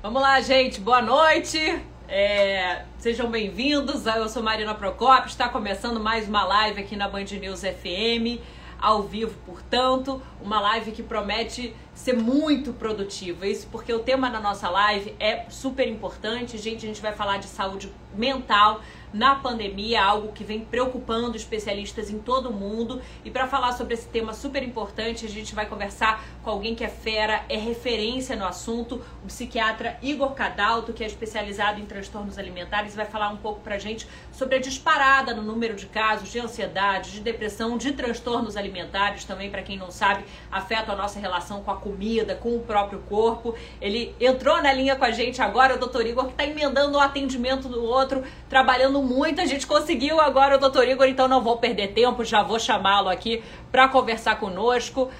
Vamos lá, gente. Boa noite. É, sejam bem-vindos. Eu sou Marina Procopio. Está começando mais uma live aqui na Band News FM, ao vivo, portanto, uma live que promete ser muito produtiva. Isso porque o tema da nossa live é super importante. Gente, a gente vai falar de saúde mental na pandemia, algo que vem preocupando especialistas em todo o mundo. E para falar sobre esse tema super importante, a gente vai conversar com alguém que é fera, é referência no assunto, o psiquiatra Igor Cadalto, que é especializado em transtornos alimentares, vai falar um pouco pra gente sobre a disparada no número de casos de ansiedade, de depressão, de transtornos alimentares, também para quem não sabe, afeta a nossa relação com a comida, com o próprio corpo. Ele entrou na linha com a gente agora, o doutor Igor, que está emendando um atendimento do outro, trabalhando muito, a gente conseguiu agora o doutor Igor, então não vou perder tempo, já vou chamá-lo aqui para conversar conosco.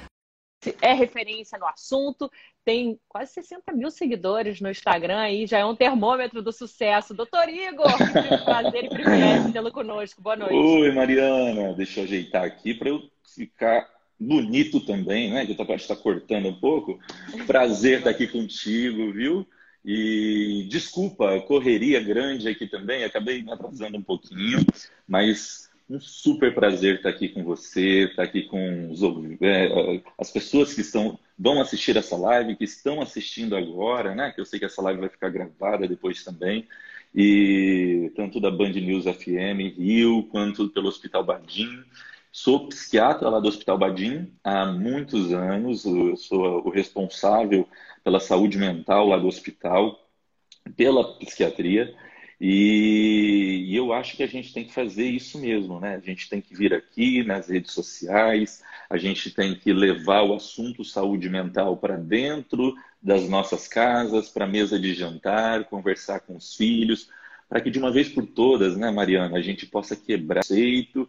É referência no assunto, tem quase 60 mil seguidores no Instagram aí, já é um termômetro do sucesso. Doutor Igor, que prazer e privilégio tê-lo conosco. Boa noite. Oi, Mariana, deixa eu ajeitar aqui para eu ficar bonito também, né? Que eu estar tá cortando um pouco. Prazer estar aqui contigo, viu? E desculpa, correria grande aqui também, acabei me atrasando um pouquinho, mas um super prazer estar aqui com você, estar aqui com os, é, as pessoas que estão, vão assistir essa live, que estão assistindo agora, né? Que eu sei que essa live vai ficar gravada depois também. E tanto da Band News FM Rio, quanto pelo Hospital Badim. Sou psiquiatra lá do Hospital Badim há muitos anos, eu sou o responsável pela saúde mental lá do hospital, pela psiquiatria. E, e, eu acho que a gente tem que fazer isso mesmo, né? A gente tem que vir aqui nas redes sociais, a gente tem que levar o assunto saúde mental para dentro das nossas casas, para a mesa de jantar, conversar com os filhos, para que de uma vez por todas, né, Mariana, a gente possa quebrar o conceito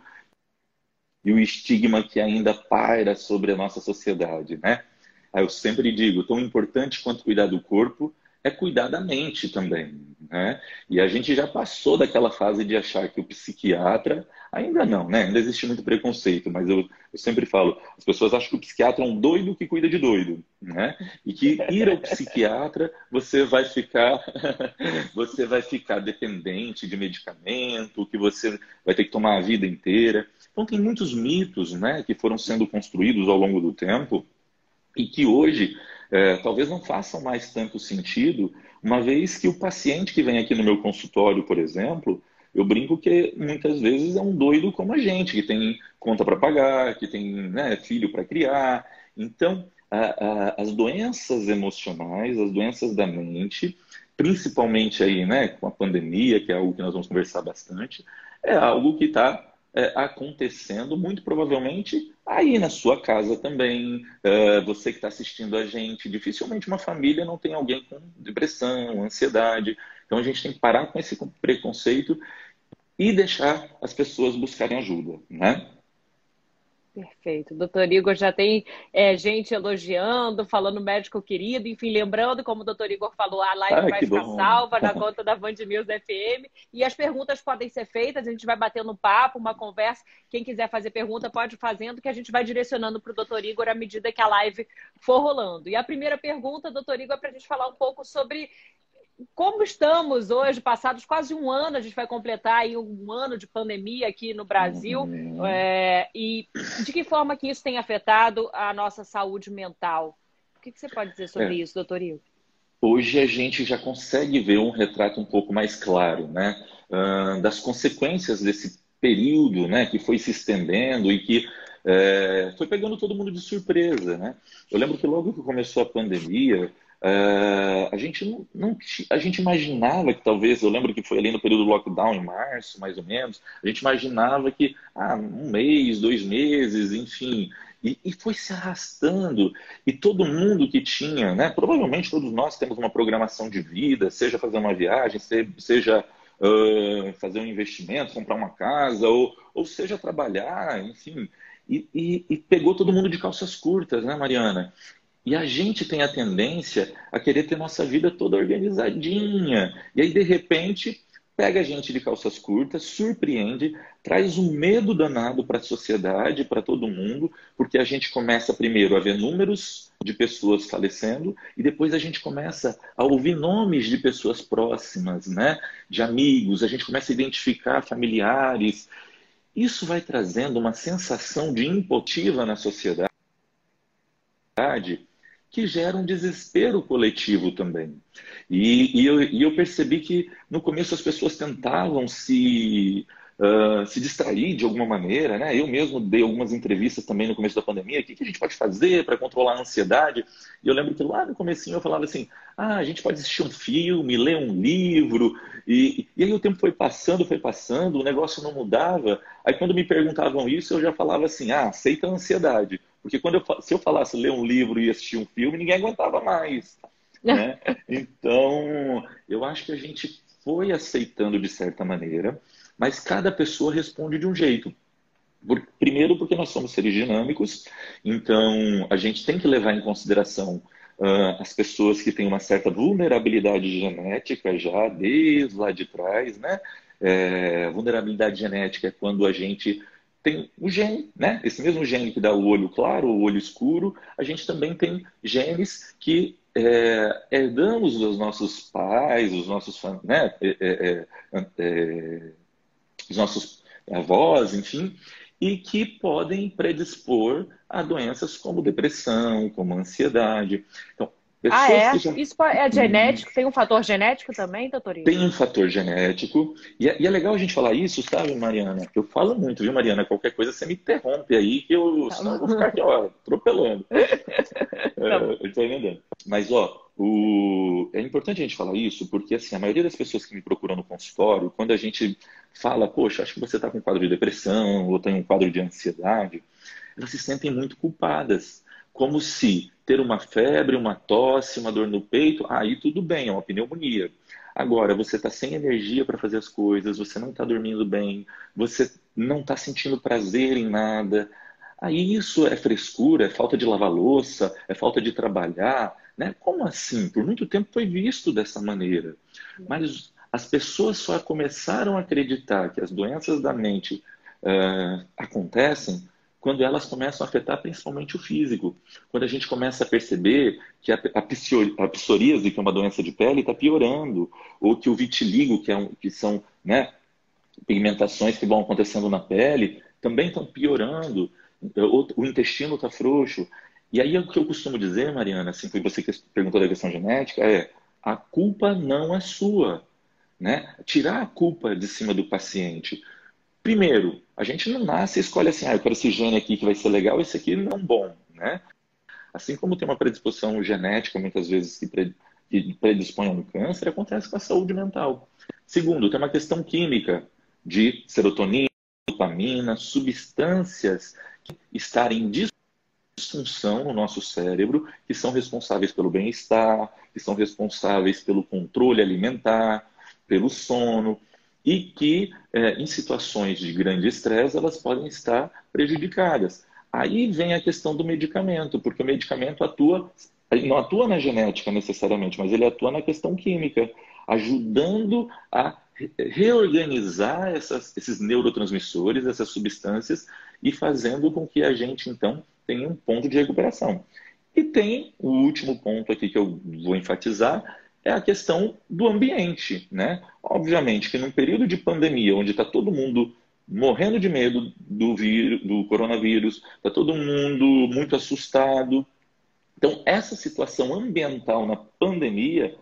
e o estigma que ainda paira sobre a nossa sociedade, né? Eu sempre digo, tão importante quanto cuidar do corpo é cuidar da mente também, né? E a gente já passou daquela fase de achar que o psiquiatra, ainda não, né? Ainda existe muito preconceito, mas eu, eu sempre falo, as pessoas acham que o psiquiatra é um doido que cuida de doido, né? E que ir ao psiquiatra, você vai ficar, você vai ficar dependente de medicamento, que você vai ter que tomar a vida inteira. Então tem muitos mitos, né, que foram sendo construídos ao longo do tempo e que hoje é, talvez não façam mais tanto sentido, uma vez que o paciente que vem aqui no meu consultório, por exemplo, eu brinco que muitas vezes é um doido como a gente, que tem conta para pagar, que tem né, filho para criar. Então, a, a, as doenças emocionais, as doenças da mente, principalmente aí, né, com a pandemia, que é algo que nós vamos conversar bastante, é algo que está é, acontecendo, muito provavelmente aí na sua casa também. É, você que está assistindo a gente, dificilmente uma família não tem alguém com depressão, ansiedade. Então a gente tem que parar com esse preconceito e deixar as pessoas buscarem ajuda, né? Perfeito. Doutor Igor já tem é, gente elogiando, falando médico querido, enfim, lembrando, como o doutor Igor falou, a live ah, vai ficar bom. salva na conta da Band News FM. E as perguntas podem ser feitas, a gente vai batendo um papo, uma conversa. Quem quiser fazer pergunta, pode fazendo, que a gente vai direcionando para o doutor Igor à medida que a live for rolando. E a primeira pergunta, doutor Igor, é para a gente falar um pouco sobre como estamos hoje, passados quase um ano, a gente vai completar aí um ano de pandemia aqui no Brasil, uhum. é, e de que forma que isso tem afetado a nossa saúde mental? O que, que você pode dizer sobre é. isso, doutor Igor? Hoje a gente já consegue ver um retrato um pouco mais claro, né, das consequências desse período, né, que foi se estendendo e que é, foi pegando todo mundo de surpresa, né? Eu lembro que logo que começou a pandemia, Uh, a gente não, não, a gente imaginava que talvez, eu lembro que foi ali no período do lockdown em março, mais ou menos, a gente imaginava que ah, um mês, dois meses, enfim, e, e, foi se arrastando e todo mundo que tinha, né, provavelmente todos nós temos uma programação de vida, seja fazer uma viagem, seja uh, fazer um investimento, comprar uma casa, ou, ou seja trabalhar, enfim, e, e, e, pegou todo mundo de calças curtas, né, Mariana? E a gente tem a tendência a querer ter nossa vida toda organizadinha. E aí, de repente, pega a gente de calças curtas, surpreende, traz um medo danado para a sociedade, para todo mundo, porque a gente começa primeiro a ver números de pessoas falecendo e depois a gente começa a ouvir nomes de pessoas próximas, né? De amigos, a gente começa a identificar familiares. Isso vai trazendo uma sensação de impotiva na sociedade que gera um desespero coletivo também. E, e, eu, e eu percebi que no começo as pessoas tentavam se Uh, se distrair de alguma maneira, né? Eu mesmo dei algumas entrevistas também no começo da pandemia, o que, que a gente pode fazer para controlar a ansiedade? E eu lembro que lá no comecinho eu falava assim, ah, a gente pode assistir um filme, ler um livro, e, e aí o tempo foi passando, foi passando, o negócio não mudava. Aí quando me perguntavam isso, eu já falava assim, ah, aceita a ansiedade. Porque quando eu, se eu falasse ler um livro e assistir um filme, ninguém aguentava mais. Né? Então, eu acho que a gente foi aceitando de certa maneira, mas cada pessoa responde de um jeito. Por, primeiro, porque nós somos seres dinâmicos, então a gente tem que levar em consideração uh, as pessoas que têm uma certa vulnerabilidade genética já desde lá de trás, né? É, vulnerabilidade genética é quando a gente tem o gene, né? Esse mesmo gene que dá o olho claro, o olho escuro, a gente também tem genes que é, herdamos dos nossos pais, os nossos, né? É, é, é, é, os nossos avós, enfim, e que podem predispor a doenças como depressão, como ansiedade. Então, ah, é? Já... Isso é genético? Tem um fator genético também, doutorinho? Tem um fator genético. E é, e é, legal a gente falar isso, sabe, Mariana? Eu falo muito, viu, Mariana? Qualquer coisa você me interrompe aí, que eu, tá senão eu vou ficar aqui, ó, atropelando. Tá é, eu tô entendendo. Mas, ó, o... é importante a gente falar isso, porque, assim, a maioria das pessoas que me procuram no consultório, quando a gente fala, poxa, acho que você está com um quadro de depressão ou tem um quadro de ansiedade, elas se sentem muito culpadas como se ter uma febre, uma tosse, uma dor no peito, aí tudo bem, é uma pneumonia. Agora, você está sem energia para fazer as coisas, você não está dormindo bem, você não está sentindo prazer em nada. Aí isso é frescura, é falta de lavar louça, é falta de trabalhar. Né? Como assim? Por muito tempo foi visto dessa maneira. Mas as pessoas só começaram a acreditar que as doenças da mente uh, acontecem quando elas começam a afetar principalmente o físico. Quando a gente começa a perceber que a, psoríase, que é uma doença de pele, está piorando, ou que o vitiligo, que, é um, que são né, pigmentações que vão acontecendo na pele, também estão piorando, o, o intestino está frouxo. E aí o que eu costumo dizer, Mariana, assim, foi você que perguntou da questão genética, é a culpa não é sua. Né? Tirar a culpa de cima do paciente. Primeiro, a gente não nasce e escolhe assim, ah, eu quero esse gene aqui que vai ser legal, esse aqui não bom, né? Assim como tem uma predisposição genética, muitas vezes, que predispõe a um câncer, acontece com a saúde mental. Segundo, tem uma questão química de serotonina, dopamina, substâncias que estarem em disfunção no nosso cérebro, que são responsáveis pelo bem-estar, que são responsáveis pelo controle alimentar, pelo sono, e que é, em situações de grande estresse elas podem estar prejudicadas. Aí vem a questão do medicamento, porque o medicamento atua, não atua na genética necessariamente, mas ele atua na questão química, ajudando a reorganizar essas, esses neurotransmissores, essas substâncias, e fazendo com que a gente, então, tenha um ponto de recuperação. E tem o último ponto aqui que eu vou enfatizar, é a questão do ambiente, né? Obviamente que num período de pandemia, onde está todo mundo morrendo de medo do, vírus, do coronavírus, está todo mundo muito assustado. Então, essa situação ambiental na pandemia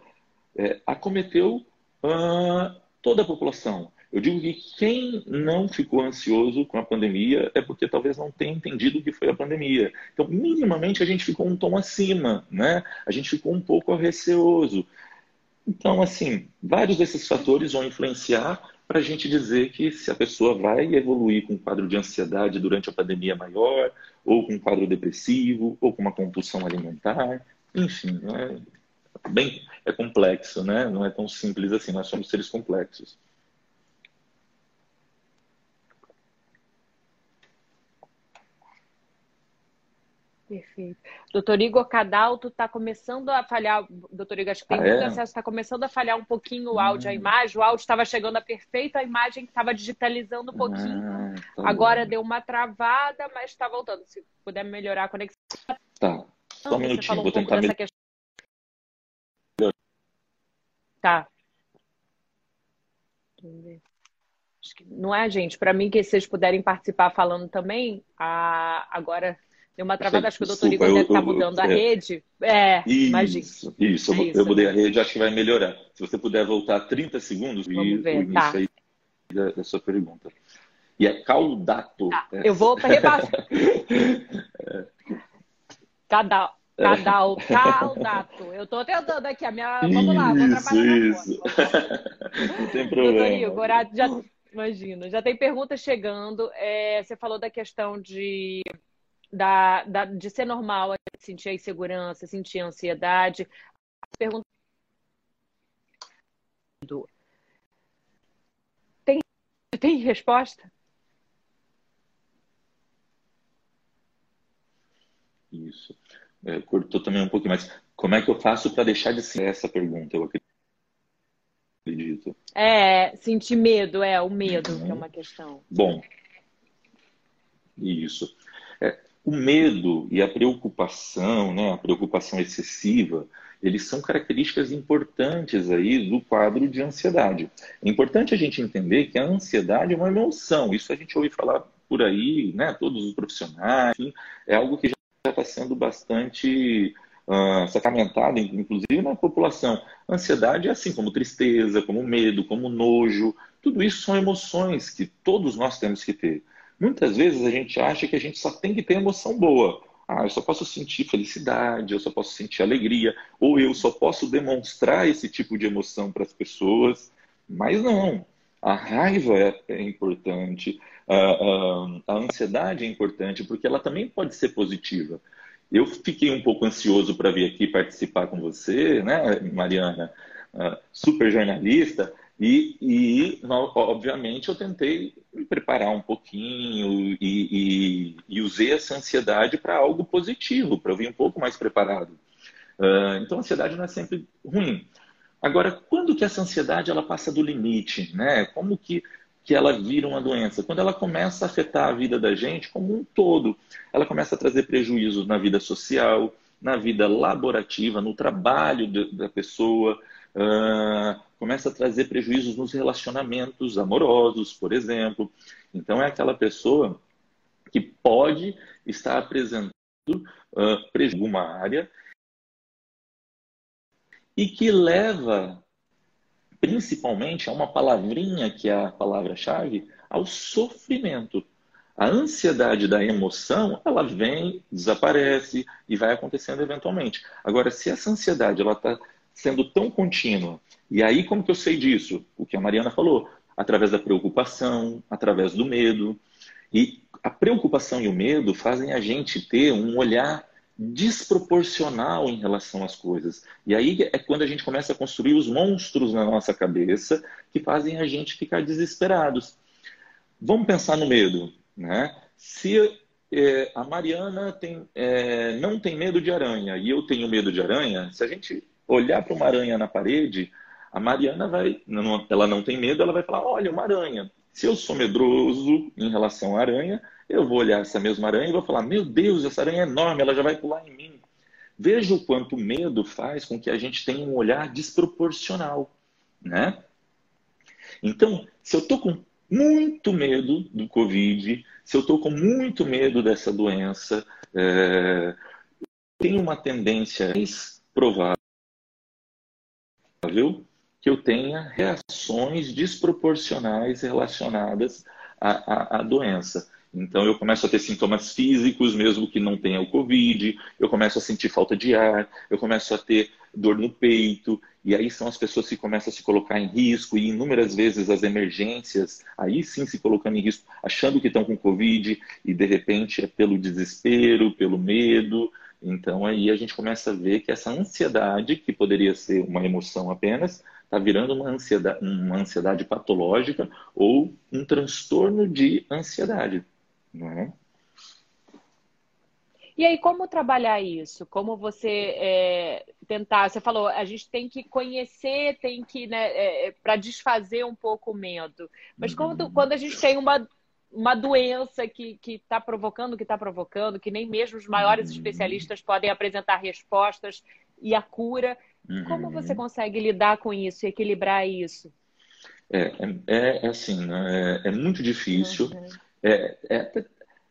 é, acometeu uh, toda a população. Eu digo que quem não ficou ansioso com a pandemia é porque talvez não tenha entendido o que foi a pandemia. Então, minimamente, a gente ficou um tom acima, né? A gente ficou um pouco receoso. Então, assim, vários desses fatores vão influenciar para a gente dizer que se a pessoa vai evoluir com um quadro de ansiedade durante a pandemia maior, ou com um quadro depressivo, ou com uma compulsão alimentar, enfim, é bem é complexo, né? Não é tão simples assim. Nós somos seres complexos. Perfeito. Doutor Igor Cadalto está começando a falhar. Doutor Igor, acho que tem ah, muito é? acesso, está começando a falhar um pouquinho o áudio, hum. a imagem. O áudio estava chegando a perfeito, a imagem estava digitalizando um pouquinho. Ah, tá Agora bom. deu uma travada, mas está voltando. Se puder melhorar a conexão. Tá. Só um minutinho, vou tentar me... questão. Tá. Não é, gente? Para mim, que vocês puderem participar falando também, a... agora Deu uma travada, acho que o doutor Igor deve estar tá mudando eu, a rede. É, isso, imagina. Isso, isso, eu mudei a rede, acho que vai melhorar. Se você puder voltar 30 segundos Vamos e ver, o início tá. aí da, da, sua pergunta. E é caudato. Tá, é. Eu vou repassar. Cadal. Cadal, caldato. Eu estou tentando aqui a minha. Vamos lá, vou trabalhar isso. Não tem problema. Doutor Igor, já, imagina, já tem perguntas chegando. É, você falou da questão de da, da, de ser normal sentir a insegurança, sentir a ansiedade. Pergunta tem, tem resposta? Isso. É, cortou também um pouquinho, mas como é que eu faço para deixar de ser essa pergunta? Eu acredito. É, sentir medo, é, o medo uhum. que é uma questão. Bom, isso. O medo e a preocupação, né, a preocupação excessiva, eles são características importantes aí do quadro de ansiedade. É importante a gente entender que a ansiedade é uma emoção. Isso a gente ouve falar por aí, né, todos os profissionais, enfim, é algo que já está sendo bastante uh, sacramentado, inclusive na população. Ansiedade é assim como tristeza, como medo, como nojo. Tudo isso são emoções que todos nós temos que ter. Muitas vezes a gente acha que a gente só tem que ter emoção boa. Ah, eu só posso sentir felicidade, eu só posso sentir alegria, ou eu só posso demonstrar esse tipo de emoção para as pessoas. Mas não. A raiva é, é importante, a, a, a, ansiedade é importante, porque ela também pode ser positiva. Eu fiquei um pouco ansioso para vir aqui participar com você, né, Mariana? Uh, super jornalista, e, e, obviamente, eu tentei me preparar um pouquinho e, e, e usei essa ansiedade para algo positivo, para eu vir um pouco mais preparado. Uh, então, a ansiedade não é sempre ruim. Agora, quando que essa ansiedade ela passa do limite? Né? Como que, que ela vira uma doença? Quando ela começa a afetar a vida da gente como um todo. Ela começa a trazer prejuízos na vida social, na vida laborativa, no trabalho de, da pessoa, uh, começa a trazer prejuízos nos relacionamentos amorosos, por exemplo. Então, é aquela pessoa que pode estar apresentando uh, prejuízo em alguma área e que leva principalmente a uma palavrinha que é a palavra-chave, ao sofrimento. A ansiedade da emoção, ela vem, desaparece e vai acontecendo eventualmente. Agora, se essa ansiedade ela está sendo tão contínua. E aí, como que eu sei disso? O que a Mariana falou, através da preocupação, através do medo. E a preocupação e o medo fazem a gente ter um olhar desproporcional em relação às coisas. E aí é quando a gente começa a construir os monstros na nossa cabeça que fazem a gente ficar desesperados. Vamos pensar no medo, né? Se é, a Mariana tem, é, não tem medo de aranha e eu tenho medo de aranha, se a gente olhar para uma aranha na parede, a Mariana vai, não, ela não tem medo, ela vai falar: olha, uma aranha. Se eu sou medroso em relação à aranha, eu vou olhar essa mesma aranha e vou falar: meu Deus, essa aranha é enorme, ela já vai pular em mim. Veja o quanto o medo faz com que a gente tenha um olhar desproporcional, né? Então, se eu estou com muito medo do Covid, se eu estou com muito medo dessa doença, é, tenho uma tendência mais provável que eu tenha reações desproporcionais relacionadas à, à, à doença. Então, eu começo a ter sintomas físicos, mesmo que não tenha o Covid, eu começo a sentir falta de ar, eu começo a ter dor no peito, e aí são as pessoas que começam a se colocar em risco, e inúmeras vezes as emergências, aí sim se colocando em risco, achando que estão com Covid, e de repente é pelo desespero, pelo medo, então aí a gente começa a ver que essa ansiedade, que poderia ser uma emoção apenas, está virando uma ansiedade, uma ansiedade patológica ou um transtorno de ansiedade. Não é? E aí, como trabalhar isso? Como você é, tentar? Você falou, a gente tem que conhecer, tem que, né, é, é para desfazer um pouco o medo. Mas quando, uhum. quando a gente tem uma, uma doença que está provocando o que está provocando, que nem mesmo os maiores uhum. especialistas podem apresentar respostas e a cura, como você uhum. consegue lidar com isso e equilibrar isso? É, é, é assim, né? é, é muito difícil. Uhum. É, é,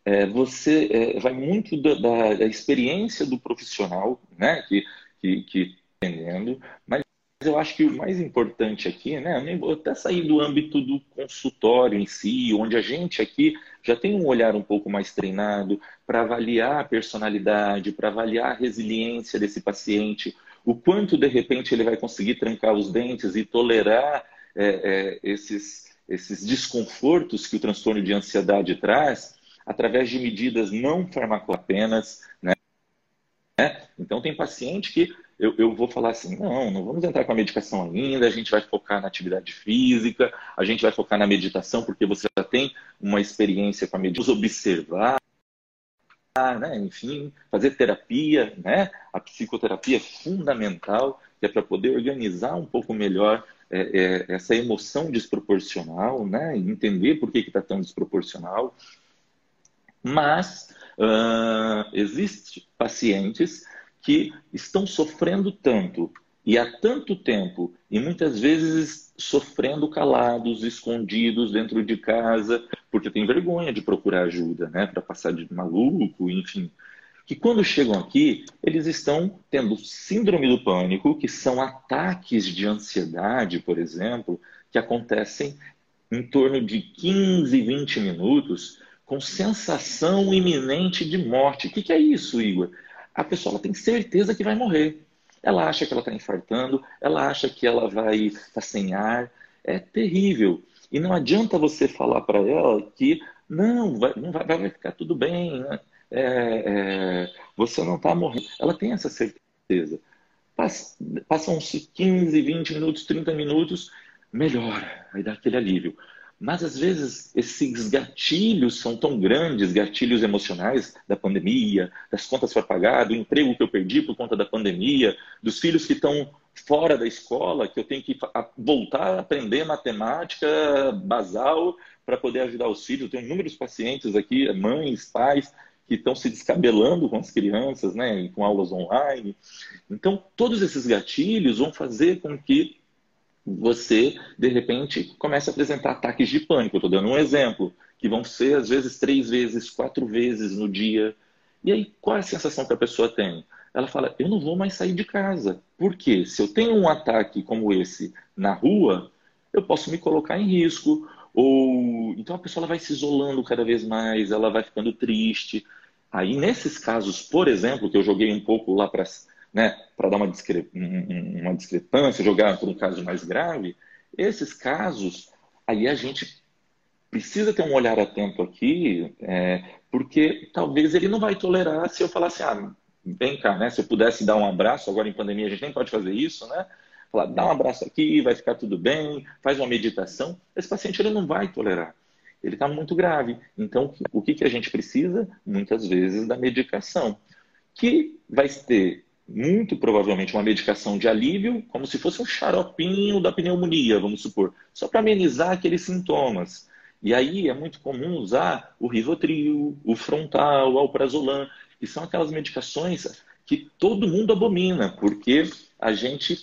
é, você é, vai muito da, da, da, experiência do profissional, né, que que, que entendendo, mas eu acho que o mais importante aqui, né, vou até sair do âmbito do consultório em si, onde a gente aqui já tem um olhar um pouco mais treinado para avaliar a personalidade, para avaliar a resiliência desse paciente, o quanto de repente ele vai conseguir trancar os dentes e tolerar é, é, esses, esses desconfortos que o transtorno de ansiedade traz através de medidas não farmacopenas, né? Então tem paciente que eu, eu, vou falar assim, não, não vamos entrar com a medicação ainda, a gente vai focar na atividade física, a gente vai focar na meditação, porque você já tem uma experiência com a meditação, observar, né? enfim, fazer terapia, né? A psicoterapia é fundamental, que é para poder organizar um pouco melhor é, é, essa emoção desproporcional, né? entender por que está tão desproporcional. Mas uh, existem pacientes que estão sofrendo tanto e há tanto tempo e muitas vezes sofrendo calados, escondidos dentro de casa, porque tem vergonha de procurar ajuda, né, para passar de maluco, enfim que quando chegam aqui, eles estão tendo síndrome do pânico, que são ataques de ansiedade, por exemplo, que acontecem em torno de 15, 20 minutos, com sensação iminente de morte. O que, que é isso, Igor? A pessoa tem certeza que vai morrer. Ela acha que ela está infartando, ela acha que ela vai estar tá sem ar. É terrível. E não adianta você falar para ela que não, vai, não vai, vai ficar tudo bem. Né? é, é, você não está morrendo. Ela tem essa certeza. Passam-se 15, 20 minutos, 30 minutos, melhora, aí dá aquele alívio. Mas às vezes esses gatilhos são tão grandes, gatilhos emocionais da pandemia, das contas para pagar, do emprego que eu perdi por conta da pandemia, dos filhos que estão fora da escola, que eu tenho que voltar a aprender matemática basal para poder ajudar os filhos. Eu tenho inúmeros pacientes aqui, mães, pais, que estão se descabelando com as crianças, né, com aulas online. Então, todos esses gatilhos vão fazer com que você, de repente, comece a apresentar ataques de pânico. Estou dando um exemplo, que vão ser, às vezes, três vezes, quatro vezes no dia. E aí, qual é a sensação que a pessoa tem? Ela fala, eu não vou mais sair de casa. Por quê? Se eu tenho um ataque como esse na rua, eu posso me colocar em risco, ou então a pessoa vai se isolando cada vez mais, ela vai ficando triste. Aí nesses casos, por exemplo, que eu joguei um pouco lá para né, para dar uma, discre... uma discrepância, jogar por um caso mais grave, esses casos, aí a gente precisa ter um olhar atento aqui, é, porque talvez ele não vai tolerar se eu falar assim, ah, vem cá, né? Se eu pudesse dar um abraço, agora em pandemia a gente nem pode fazer isso, né? falar, dá um abraço aqui, vai ficar tudo bem, faz uma meditação. Esse paciente ele não vai tolerar. Ele está muito grave. Então, o que, que a gente precisa? Muitas vezes da medicação, que vai ter muito provavelmente uma medicação de alívio, como se fosse um xaropinho da pneumonia, vamos supor, só para amenizar aqueles sintomas. E aí é muito comum usar o Rivotril, o Frontal, o Alprazolam, que são aquelas medicações que todo mundo abomina, porque a gente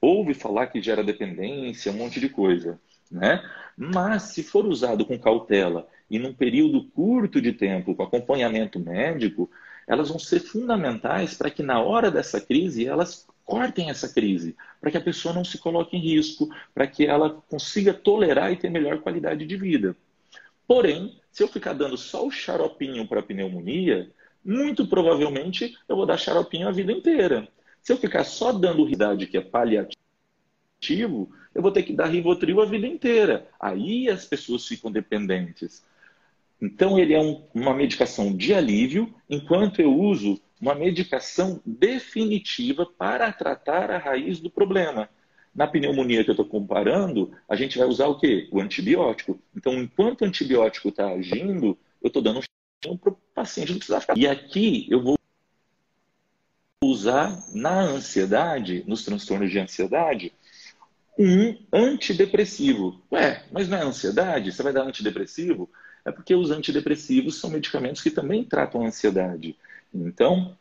ouve falar que gera dependência, um monte de coisa, né? Mas se for usado com cautela e num período curto de tempo, com acompanhamento médico, elas vão ser fundamentais para que na hora dessa crise elas cortem essa crise, para que a pessoa não se coloque em risco, para que ela consiga tolerar e ter melhor qualidade de vida. Porém, se eu ficar dando só o xaropinho para pneumonia, muito provavelmente eu vou dar xaropinho a vida inteira. Se eu ficar só dando idade que é paliativo, eu vou ter que dar Rivotril a vida inteira. Aí as pessoas ficam dependentes. Então ele é um, uma medicação de alívio, enquanto eu uso uma medicação definitiva para tratar a raiz do problema. Na pneumonia que eu estou comparando, a gente vai usar o quê? O antibiótico. Então, enquanto o antibiótico está agindo, eu estou dando um para o paciente não precisar ficar. E aqui eu vou usar na ansiedade, nos transtornos de ansiedade, um antidepressivo. Ué, mas não é ansiedade? Você vai dar antidepressivo? É porque os antidepressivos são medicamentos que também tratam a ansiedade. Então,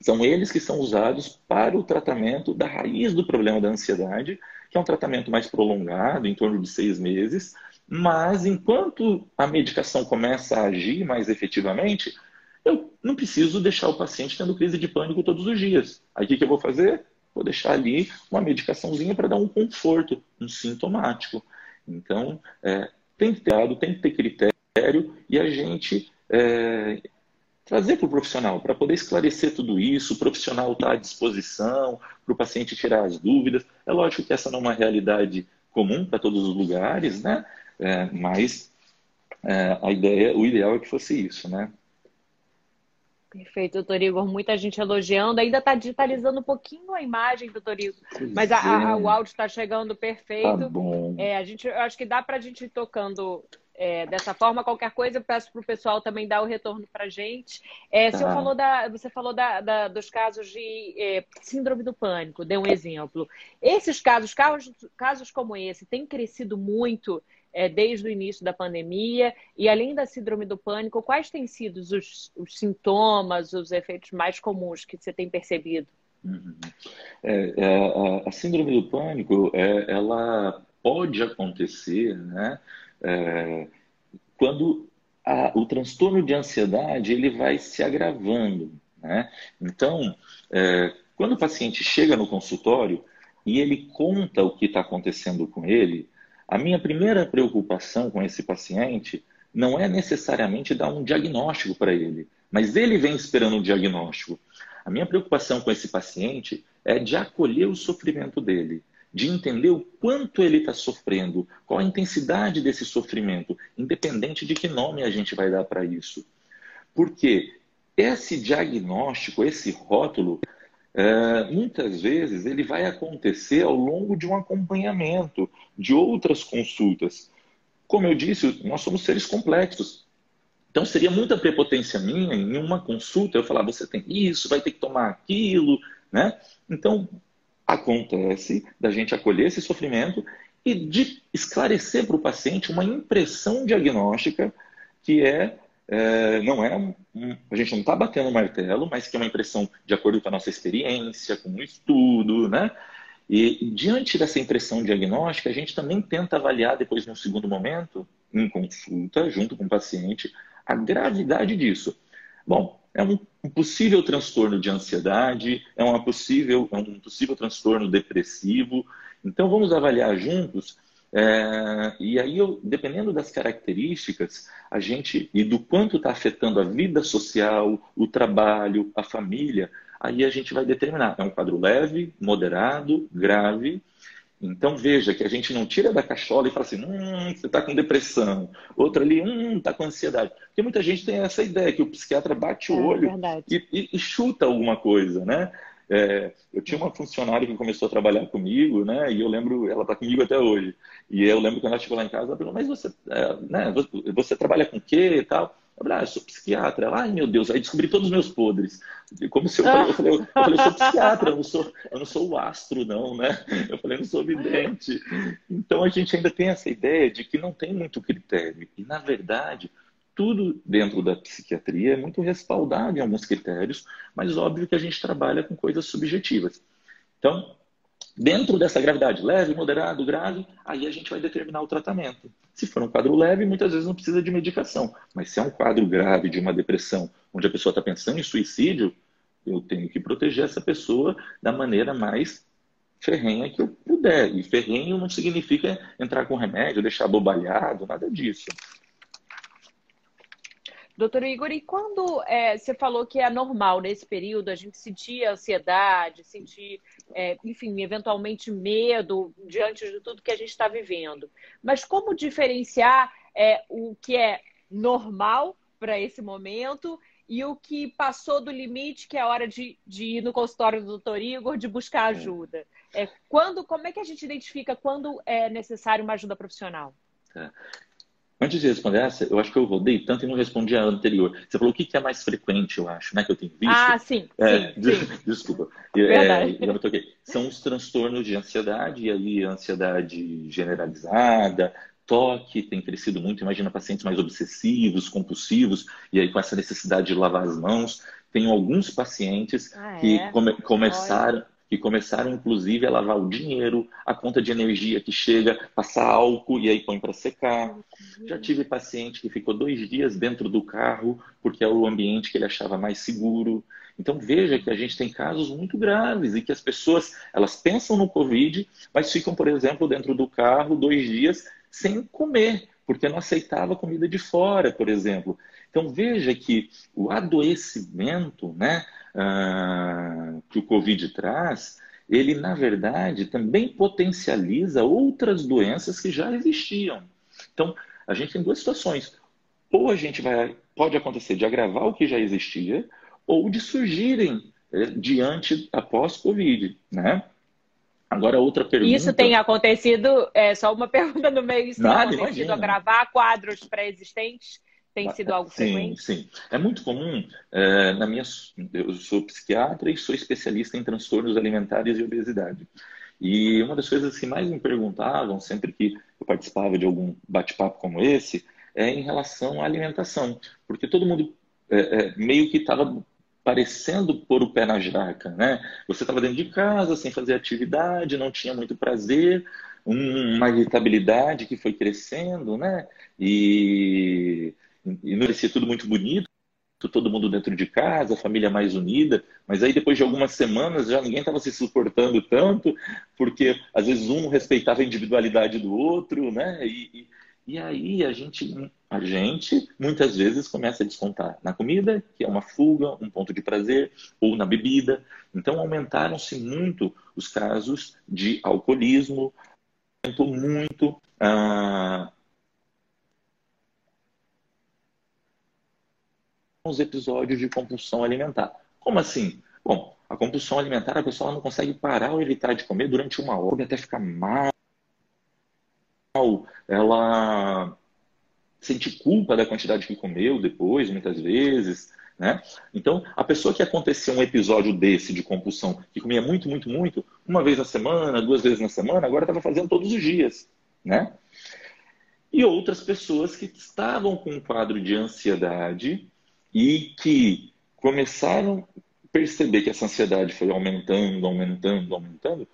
são eles que são usados para o tratamento da raiz do problema da ansiedade, que é um tratamento mais prolongado, em torno de seis meses, mas enquanto a medicação começa a agir mais efetivamente, eu não preciso deixar o paciente tendo crise de pânico todos os dias. Aí o que, eu vou fazer? Vou deixar ali uma medicaçãozinha para dar um conforto, um sintomático. Então, é, tem que ter tem que ter critério e a gente é, trazer para o profissional, para poder esclarecer tudo isso, o profissional está à disposição, para o paciente tirar as dúvidas. É lógico que essa não é uma realidade comum para todos os lugares, né? É, mas é, a ideia, o ideal é que fosse isso, né? Perfeito, doutor Igor. Muita gente elogiando. Ainda está digitalizando um pouquinho a imagem, doutor Igor. Mas a, a, é. o áudio está chegando perfeito. Tá bom. É, a gente, eu acho que dá para a gente ir tocando é, dessa forma. Qualquer coisa, eu peço para o pessoal também dar o retorno para a gente. É, tá. falou da, você falou da, da, dos casos de é, síndrome do pânico, deu um exemplo. Esses casos, casos, casos como esse, têm crescido muito é, desde o início da pandemia? E além da síndrome do pânico, quais têm sido os, os sintomas, os efeitos mais comuns que você tem percebido? Uhum. É, é, a, síndrome do pânico, ela pode acontecer, né? É, quando a, o transtorno de ansiedade ele vai se agravando, né? Então, é, quando o paciente chega no consultório e ele conta o que está acontecendo com ele, a minha primeira preocupação com esse paciente não é necessariamente dar um diagnóstico para ele, mas ele vem esperando um diagnóstico. A minha preocupação com esse paciente é de acolher o sofrimento dele, de entender o quanto ele está sofrendo, qual a intensidade desse sofrimento, independente de que nome a gente vai dar para isso. Porque esse diagnóstico, esse rótulo, é, muitas vezes ele vai acontecer ao longo de um acompanhamento, de outras consultas. Como eu disse, nós somos seres complexos. Então seria muita prepotência minha em uma consulta eu falar, você tem isso, vai ter que tomar aquilo, né? Então acontece da gente acolher esse sofrimento e de esclarecer para o paciente uma impressão diagnóstica que é é, não é a gente não está batendo o martelo, mas que é uma impressão de acordo com a nossa experiência, com o estudo, né? E diante dessa impressão diagnóstica, a gente também tenta avaliar depois, num segundo momento, em consulta, junto com o paciente, a gravidade disso. Bom, é um, possível transtorno de ansiedade, é, uma possível, é um possível transtorno depressivo. Então, vamos avaliar juntos é, e aí, eu, dependendo das características, a gente e do quanto está afetando a vida social, o trabalho, a família, aí a gente vai determinar. É um quadro leve, moderado, grave. Então veja que a gente não tira da cachola e fala assim, hum, você está com depressão. Outra ali, hum, está com ansiedade. Porque muita gente tem essa ideia que o psiquiatra bate o é, olho e, e, e chuta alguma coisa, né? É, eu tinha uma funcionária que começou a trabalhar comigo, né? E eu lembro, ela está comigo até hoje. E eu lembro quando ela chegou lá em casa, ela perguntou, mas você, é, né, você, você, trabalha com o quê e tal? Eu falei, ah, eu sou psiquiatra. Ela, ai meu Deus, aí descobri todos os meus podres. Como se eu falei, eu falei, eu, falei, eu sou psiquiatra, eu não sou, eu não sou o astro, não, né? Eu falei, eu não sou vidente. Então a gente ainda tem essa ideia de que não tem muito critério. E na verdade, tudo dentro da psiquiatria é muito respaldado em alguns critérios, mas óbvio que a gente trabalha com coisas subjetivas. Então, dentro dessa gravidade leve, moderado, grave, aí a gente vai determinar o tratamento. Se for um quadro leve, muitas vezes não precisa de medicação, mas se é um quadro grave de uma depressão, onde a pessoa está pensando em suicídio, eu tenho que proteger essa pessoa da maneira mais ferrenha que eu puder. E ferrenho não significa entrar com remédio, deixar bobalhado, nada disso. Doutor Igor, e quando é, você falou que é normal nesse período a gente sentir ansiedade, sentir, é, enfim, eventualmente medo diante de tudo que a gente está vivendo. Mas como diferenciar é, o que é normal para esse momento e o que passou do limite, que é a hora de, de ir no consultório do doutor Igor, de buscar ajuda? É, quando, como é que a gente identifica quando é necessário uma ajuda profissional? É Antes de responder essa, eu acho que eu rodei tanto e não respondi a anterior. Você falou o que é mais frequente, eu acho, né? Que eu tenho visto. Ah, sim. É, sim, sim. Desculpa. É, eu me toquei. São os transtornos de ansiedade, e aí ansiedade generalizada, toque tem crescido muito. Imagina pacientes mais obsessivos, compulsivos, e aí com essa necessidade de lavar as mãos. Tenho alguns pacientes ah, que é? come, começaram. Olha que começaram inclusive a lavar o dinheiro, a conta de energia que chega, passar álcool e aí põe para secar. Já tive paciente que ficou dois dias dentro do carro porque é o ambiente que ele achava mais seguro. Então veja que a gente tem casos muito graves e que as pessoas elas pensam no Covid, mas ficam, por exemplo, dentro do carro dois dias sem comer porque não aceitava comida de fora, por exemplo. Então veja que o adoecimento, né, uh, que o Covid traz, ele na verdade também potencializa outras doenças que já existiam. Então a gente tem duas situações: ou a gente vai, pode acontecer de agravar o que já existia, ou de surgirem eh, diante após Covid, né? Agora, outra pergunta. Isso tem acontecido, é só uma pergunta no meio, isso Nada, tem acontecido imagina. a gravar quadros pré-existentes? Tem sido algo sim, frequente? Sim, É muito comum, é, na minha, eu sou psiquiatra e sou especialista em transtornos alimentares e obesidade. E uma das coisas que mais me perguntavam, sempre que eu participava de algum bate-papo como esse, é em relação à alimentação. Porque todo mundo é, é, meio que estava parecendo pôr o pé na jaca, né? Você estava dentro de casa, sem fazer atividade, não tinha muito prazer, uma irritabilidade que foi crescendo, né? E, e parecia tudo muito bonito, todo mundo dentro de casa, a família mais unida, mas aí depois de algumas semanas já ninguém estava se suportando tanto, porque às vezes um respeitava a individualidade do outro, né? E, e aí a gente, a gente muitas vezes começa a descontar na comida, que é uma fuga, um ponto de prazer, ou na bebida. Então aumentaram-se muito os casos de alcoolismo, aumentou muito ah, os episódios de compulsão alimentar. Como assim? Bom, a compulsão alimentar, a pessoa não consegue parar ou evitar de comer durante uma hora até ficar mal ela sente culpa da quantidade que comeu depois, muitas vezes, né? Então, a pessoa que aconteceu um episódio desse de compulsão, que comia muito, muito, muito, uma vez na semana, duas vezes na semana, agora estava fazendo todos os dias, né? E outras pessoas que estavam com um quadro de ansiedade e que começaram a perceber que essa ansiedade foi aumentando, aumentando, aumentando,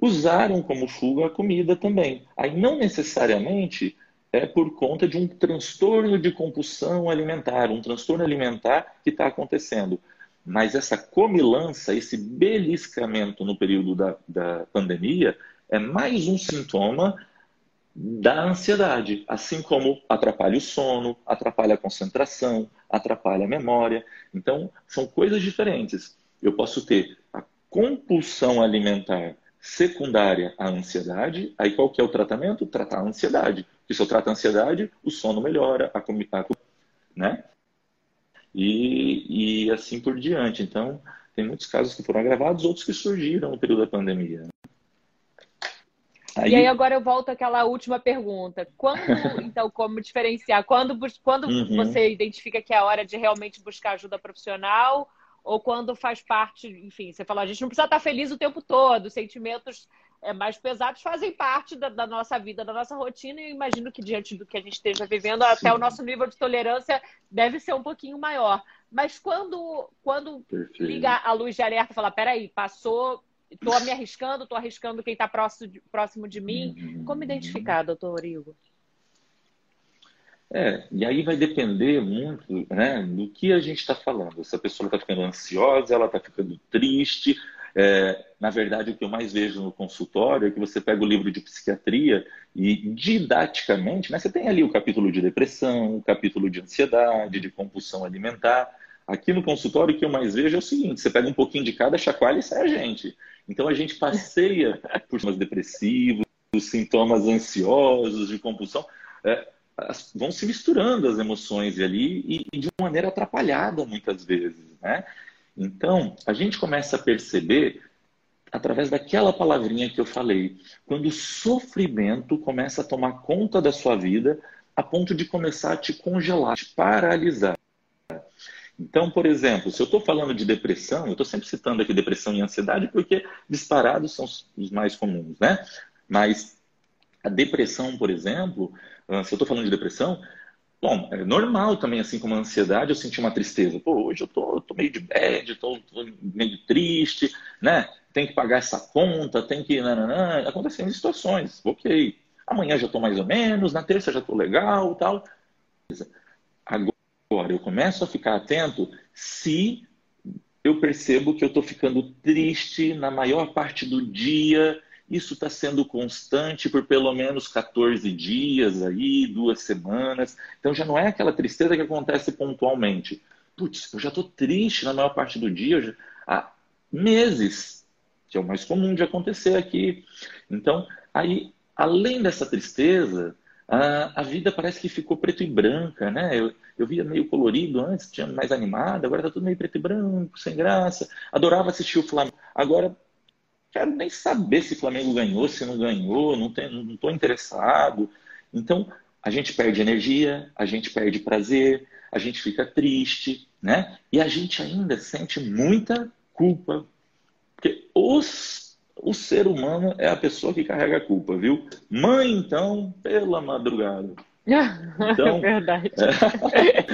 usaram como fuga a comida também. Aí não necessariamente é por conta de um transtorno de compulsão alimentar, um transtorno alimentar que está acontecendo. Mas essa comilança, esse beliscamento no período da, da pandemia, é mais um sintoma da ansiedade, assim como atrapalha o sono, atrapalha a concentração, atrapalha a memória. Então, são coisas diferentes. Eu posso ter a compulsão alimentar secundária à ansiedade. Aí qual que é o tratamento? Tratar a ansiedade. Porque se eu trato a ansiedade, o sono melhora, a comida, né? E, e assim por diante. Então, tem muitos casos que foram agravados, outros que surgiram no período da pandemia. Aí... E aí agora eu volto àquela última pergunta. Quando, então, como diferenciar? Quando, quando uhum. você identifica que é a hora de realmente buscar ajuda profissional ou quando faz parte, enfim, você falou, a gente não precisa estar feliz o tempo todo, sentimentos é, mais pesados fazem parte da, da, nossa vida, da nossa rotina, e eu imagino que diante do que a gente esteja vivendo, Sim. até o nosso nível de tolerância deve ser um pouquinho maior. Mas quando, quando liga a luz de alerta e fala, peraí, passou, estou me arriscando, estou arriscando quem está próximo, próximo de mim, uhum. como identificar, doutor Igor? É, e aí vai depender muito né, do que a gente está falando. Se a pessoa está ficando ansiosa, ela está ficando triste. É, na verdade, o que eu mais vejo no consultório é que você pega o livro de psiquiatria e didaticamente, né, você tem ali o capítulo de depressão, o capítulo de ansiedade, de compulsão alimentar. Aqui no consultório, o que eu mais vejo é o seguinte: você pega um pouquinho de cada, chacoalha e sai a gente. Então a gente passeia por sintomas depressivos, sintomas ansiosos, de compulsão. É, vão se misturando as emoções ali e, e de uma maneira atrapalhada muitas vezes, né? Então, a gente começa a perceber através daquela palavrinha que eu falei, quando o sofrimento começa a tomar conta da sua vida, a ponto de começar a te congelar, te paralisar. Então, por exemplo, se eu estou falando de depressão, eu estou sempre citando aqui depressão e ansiedade porque disparados são os mais comuns, né? Mas a depressão, por exemplo, ah, se eu estou falando de depressão, bom, é normal também, assim como a ansiedade, eu sentir uma tristeza. Pô, hoje eu tô, tô meio de bad, tô, tô, meio triste, né? Tem que pagar essa conta, tem que. Nananã. Acontecendo situações, ok. Amanhã já estou mais ou menos, na terça já estou legal tal. Agora, eu começo a ficar atento se eu percebo que eu estou ficando triste na maior parte do dia. Isso está sendo constante por pelo menos 14 dias aí, duas semanas. Então já não é aquela tristeza que acontece pontualmente. Putz, eu já estou triste na maior parte do dia já... há meses, que é o mais comum de acontecer aqui. Então, aí além dessa tristeza, a, a vida parece que ficou preto e branca, né? Eu, eu via meio colorido antes, tinha mais animado, agora tá tudo meio preto e branco, sem graça. Adorava assistir o Flamengo. Agora, quero nem saber se o Flamengo ganhou, se não ganhou, não, tem, não tô interessado. Então, a gente perde energia, a gente perde prazer, a gente fica triste, né? E a gente ainda sente muita culpa. Porque os o ser humano é a pessoa que carrega a culpa, viu? Mãe, então, pela madrugada. Então, Verdade. É...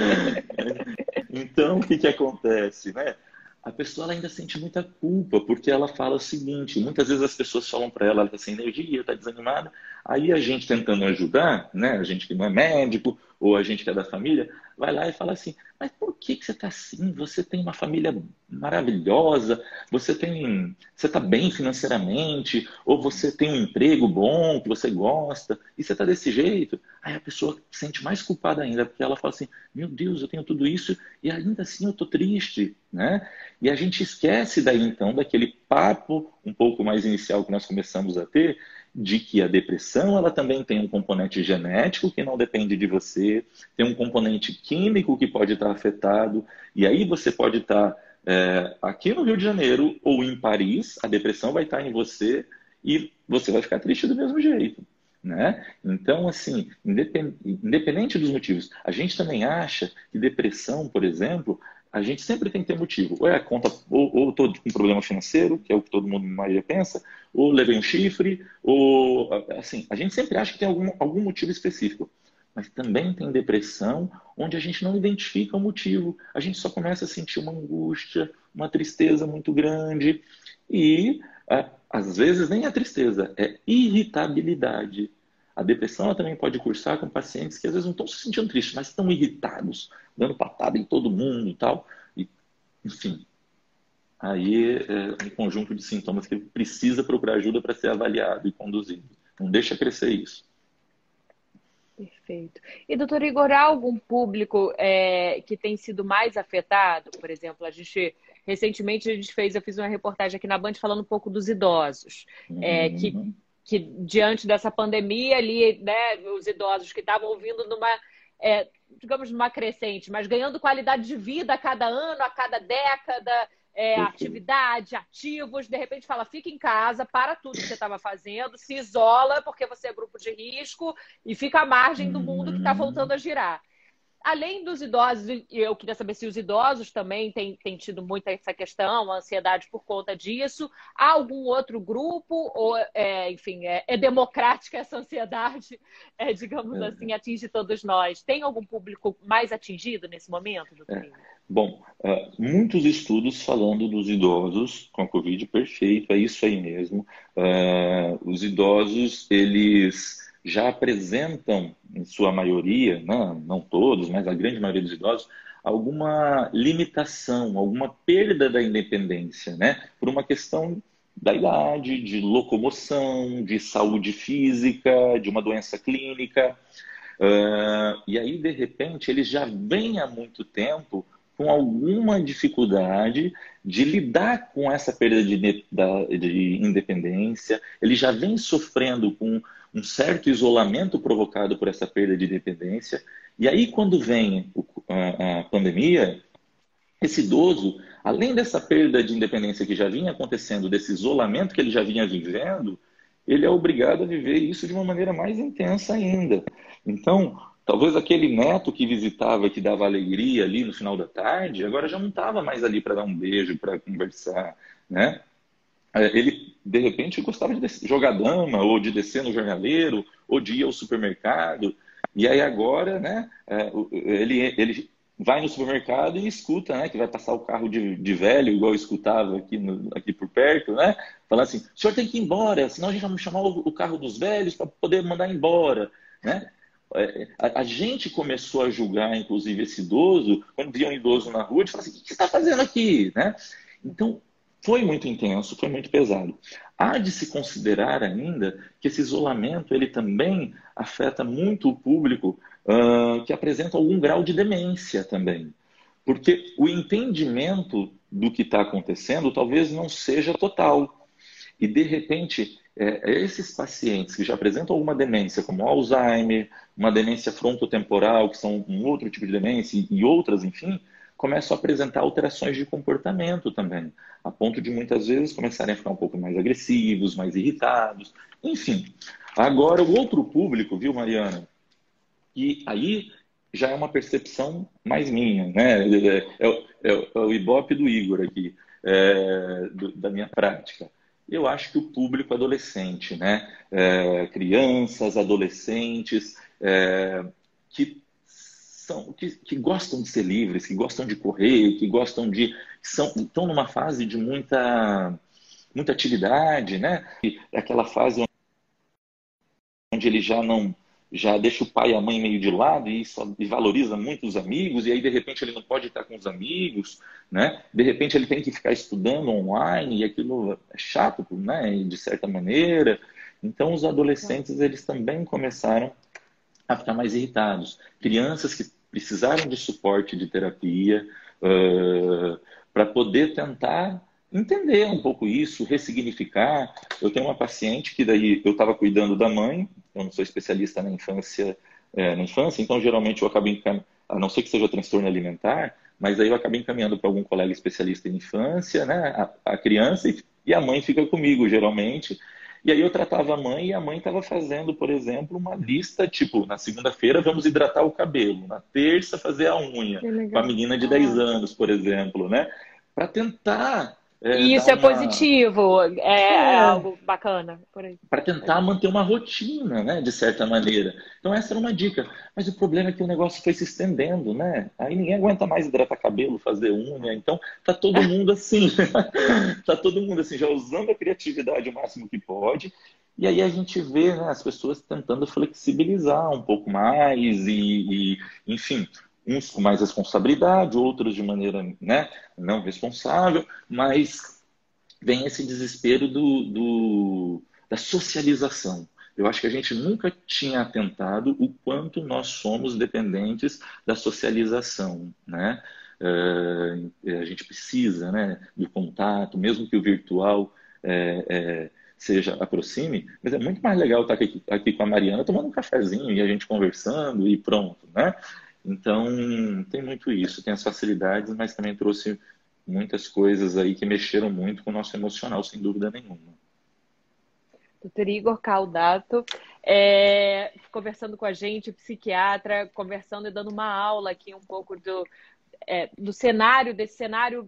então, o que, que acontece, né? A pessoa ainda sente muita culpa, porque ela fala o seguinte: muitas vezes as pessoas falam para ela, ela está sem energia, está desanimada. Aí a gente tentando ajudar, né? A gente que não é médico, ou a gente que é da família, vai lá e fala assim: mas por que, que você está assim? Você tem uma família maravilhosa, você tem, você está bem financeiramente, ou você tem um emprego bom que você gosta, e você está desse jeito. Aí a pessoa se sente mais culpada ainda, porque ela fala assim: meu Deus, eu tenho tudo isso e ainda assim eu estou triste, né? E a gente esquece daí então daquele papo um pouco mais inicial que nós começamos a ter, de que a depressão ela também tem um componente genético que não depende de você, tem um componente químico que pode estar afetado, e aí você pode estar é, aqui no Rio de Janeiro ou em Paris, a depressão vai estar em você e você vai ficar triste do mesmo jeito. Né? Então, assim, independente dos motivos, a gente também acha que depressão, por exemplo, a gente sempre tem que ter motivo. Ou é a conta, ou, estou com um problema financeiro, que é o que todo mundo mais pensa, ou levei um chifre, ou assim, a gente sempre acha que tem algum, algum motivo específico. Mas também tem depressão onde a gente não identifica o motivo. A gente só começa a sentir uma angústia, uma tristeza muito grande. E às vezes nem a tristeza, é irritabilidade. A depressão também pode cursar com pacientes que às vezes não estão se sentindo tristes, mas estão irritados, dando patada em todo mundo e tal. E, enfim, aí é um conjunto de sintomas que precisa procurar ajuda para ser avaliado e conduzido. Não deixa crescer isso. Perfeito. E, doutor Igor, há algum público é, que tem sido mais afetado? Por exemplo, a gente recentemente a gente fez, eu fiz uma reportagem aqui na Band falando um pouco dos idosos, uhum. é, que uhum que diante dessa pandemia ali, né, os idosos que estavam vindo numa, é, digamos, numa crescente, mas ganhando qualidade de vida a cada ano, a cada década, é, atividade, ativos, de repente fala, fica em casa, para tudo que você estava fazendo, se isola porque você é grupo de risco e fica à margem do mundo que está voltando a girar além dos idosos, eu queria saber se os idosos também têm, têm tido muito essa questão, a ansiedade por conta disso. Há algum outro grupo, ou, é, enfim, é, é, democrática essa ansiedade, é, digamos é. assim, atinge todos nós? Tem algum público mais atingido nesse momento, doutor? É. Bom, uh, muitos estudos falando dos idosos com a Covid, perfeito, é isso aí mesmo. Uh, os idosos, eles já apresentam, em sua maioria, não, não todos, mas a grande maioria dos idosos, alguma limitação, alguma perda da independência, né? Por uma questão da idade, de locomoção, de saúde física, de uma doença clínica. Uh, e aí, de repente, eles já vêm há muito tempo com alguma dificuldade de lidar com essa perda de, de independência, ele já vem sofrendo com um certo isolamento provocado por essa perda de independência. E aí, quando vem a, a pandemia, esse idoso, além dessa perda de independência que já vinha acontecendo, desse isolamento que ele já vinha vivendo, ele é obrigado a viver isso de uma maneira mais intensa ainda. Então, Talvez aquele neto que visitava, que dava alegria ali no final da tarde, agora já não estava mais ali para dar um beijo, para conversar, né? É, ele, de repente, gostava de jogar dama, ou de descer no jornaleiro, ou de ir ao supermercado. E aí agora, né, é, ele, ele vai no supermercado e escuta, né, que vai passar o carro de, de velho, igual eu escutava aqui, no, aqui por perto, né, falar assim, o senhor tem que ir embora, senão a gente vai chamar o, o carro dos velhos para poder mandar embora, né. É, a, a, gente começou a julgar, inclusive, esse idoso, quando via um idoso na rua, de falar assim, o que você está fazendo aqui, né? Então, foi muito intenso, foi muito pesado. Há de se considerar ainda que esse isolamento ele também afeta muito o público uh, que apresenta algum grau de demência também. Porque o entendimento do que está acontecendo talvez não seja total. E, de repente, é, esses pacientes que já apresentam alguma demência, como Alzheimer, uma demência frontotemporal, que são um outro tipo de demência, e outras, enfim, começam a apresentar alterações de comportamento também, a ponto de muitas vezes começarem a ficar um pouco mais agressivos, mais irritados, enfim. Agora, o outro público, viu, Mariana? E aí já é uma percepção mais minha, né? É, é, é, é o ibope do Igor aqui, é, do, da minha prática. Eu acho que o público adolescente, né? É, crianças, adolescentes, é, que são que, que, gostam de ser livres, que gostam de correr, que gostam de são estão numa fase de muita muita atividade, né? E aquela fase onde ele já não já deixa o pai e a mãe meio de lado e, só, e valoriza muito os amigos, e aí de repente ele não pode estar com os amigos, né? De repente ele tem que ficar estudando online, e aquilo é chato, né? De certa maneira. Então os adolescentes, eles também começaram a ficar mais irritados. Crianças que precisaram de suporte de terapia uh, para poder tentar entender um pouco isso, ressignificar. Eu tenho uma paciente que daí eu estava cuidando da mãe, eu não sou especialista na infância, é, na infância, então geralmente eu acabo encaminhando, a não ser que seja transtorno alimentar, mas aí eu acabo encaminhando para algum colega especialista em infância, né, a, a criança e, e a mãe fica comigo geralmente. E aí eu tratava a mãe e a mãe estava fazendo, por exemplo, uma lista, tipo, na segunda-feira vamos hidratar o cabelo, na terça fazer a unha, com a menina de 10 anos, por exemplo, né? Para tentar é, Isso é uma... positivo, é, é, é, algo bacana. Para tentar manter uma rotina, né, de certa maneira. Então essa era uma dica. Mas o problema é que o negócio foi se estendendo, né? Aí ninguém aguenta mais hidratar cabelo, fazer unha. Então tá todo mundo assim, tá todo mundo assim, já usando a criatividade o máximo que pode. E aí a gente vê né, as pessoas tentando flexibilizar um pouco mais e, e enfim, uns com mais responsabilidade, outros de maneira né, não responsável, mas vem esse desespero do, do, da socialização. Eu acho que a gente nunca tinha atentado o quanto nós somos dependentes da socialização, né? É, a gente precisa, né, do contato, mesmo que o virtual é, é, seja aproxime, mas é muito mais legal estar aqui, aqui com a Mariana tomando um cafezinho e a gente conversando e pronto, né? Então, tem muito isso, tem as facilidades, mas também trouxe muitas coisas aí que mexeram muito com o nosso emocional, sem dúvida nenhuma. Doutor Igor Caldato, é, conversando com a gente, psiquiatra, conversando e dando uma aula aqui um pouco do, é, do cenário, desse cenário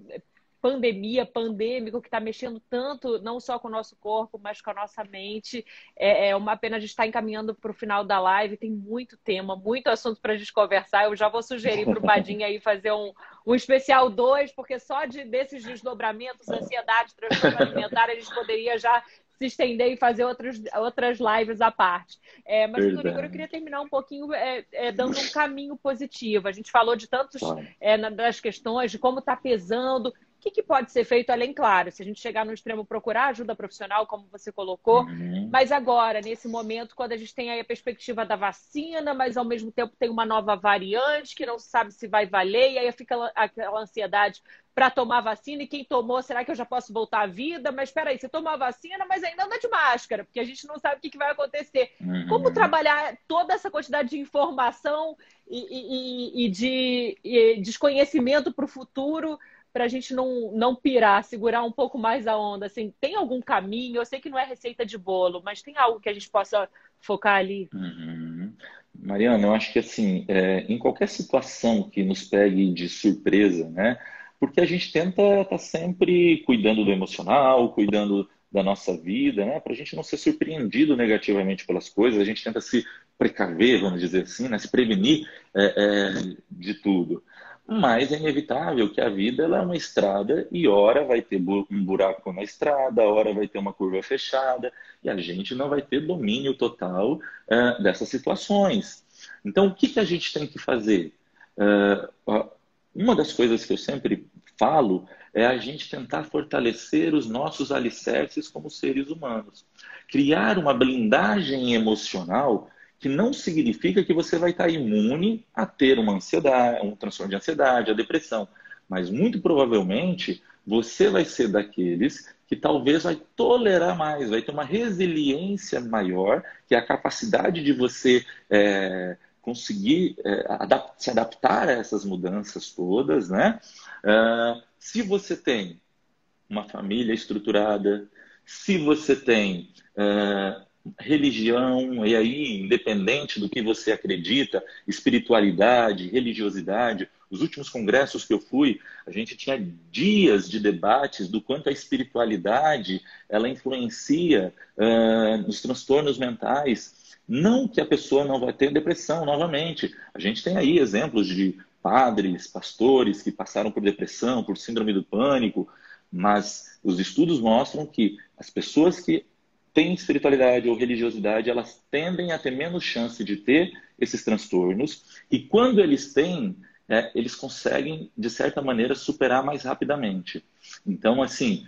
pandemia, pandêmico, que está mexendo tanto, não só com o nosso corpo, mas com a nossa mente. É, é uma pena a gente estar tá encaminhando para o final da live, tem muito tema, muito assunto para a gente conversar. Eu já vou sugerir para o Badinho aí fazer um, um especial 2, porque só de, desses desdobramentos, ansiedade, transtorno alimentar, a gente poderia já se estender e fazer outras, outras lives à parte. É, mas, doutor Igor, eu queria terminar um pouquinho é, é, dando um caminho positivo. A gente falou de tantos é, das questões, de como está pesando, o que, que, pode ser feito além, claro, se a gente chegar no extremo, procurar ajuda profissional, como você colocou, uhum. mas agora, nesse momento, quando a gente tem aí a perspectiva da vacina, mas ao mesmo tempo tem uma nova variante que não sabe se vai valer, e aí fica aquela ansiedade para tomar vacina, e quem tomou, será que eu já posso voltar à vida? Mas espera aí, você tomou a vacina, mas ainda anda de máscara, porque a gente não sabe o que, que vai acontecer. Uhum. Como trabalhar toda essa quantidade de informação e, e, e de e desconhecimento para o futuro para a gente não, não pirar, segurar um pouco mais a onda? Assim, tem algum caminho? Eu sei que não é receita de bolo, mas tem algo que a gente possa focar ali? Uhum. Mariana, eu acho que assim, é, em qualquer situação que nos pegue de surpresa, né? Porque a gente tenta estar tá sempre cuidando do emocional, cuidando da nossa vida, né? Para a gente não ser surpreendido negativamente pelas coisas, a gente tenta se precaver, vamos dizer assim, né? se prevenir é, é, de tudo. Mas é inevitável que a vida ela é uma estrada e hora vai ter um buraco na estrada, hora vai ter uma curva fechada e a gente não vai ter domínio total uh, dessas situações. Então, o que, que a gente tem que fazer? Uh, uma das coisas que eu sempre falo é a gente tentar fortalecer os nossos alicerces como seres humanos. Criar uma blindagem emocional que não significa que você vai estar imune a ter uma ansiedade, um transtorno de ansiedade, a depressão, mas muito provavelmente você vai ser daqueles que talvez vai tolerar mais, vai ter uma resiliência maior, que é a capacidade de você é, conseguir é, adap se adaptar a essas mudanças todas, né? Uh, se você tem uma família estruturada, se você tem uh, religião, e aí, independente do que você acredita, espiritualidade, religiosidade, os últimos congressos que eu fui, a gente tinha dias de debates do quanto a espiritualidade ela influencia uh, nos transtornos mentais. Não que a pessoa não vai ter depressão novamente. A gente tem aí exemplos de padres, pastores que passaram por depressão, por síndrome do pânico, mas os estudos mostram que as pessoas que têm espiritualidade ou religiosidade, elas tendem a ter menos chance de ter esses transtornos, e quando eles têm, é, eles conseguem, de certa maneira, superar mais rapidamente. Então, assim,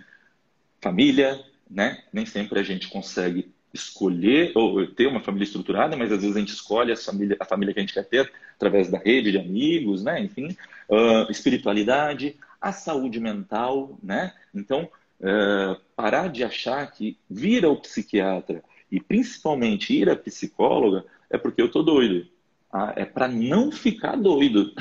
família, né? Nem sempre a gente consegue escolher ou ter uma família estruturada, mas às vezes a gente escolhe a família, a família que a gente quer ter através da rede de amigos, né? Enfim, uh, espiritualidade, a saúde mental, né? Então, uh, parar de achar que vir ao psiquiatra e principalmente ir à psicóloga é porque eu tô doido. Ah, é para não ficar doido.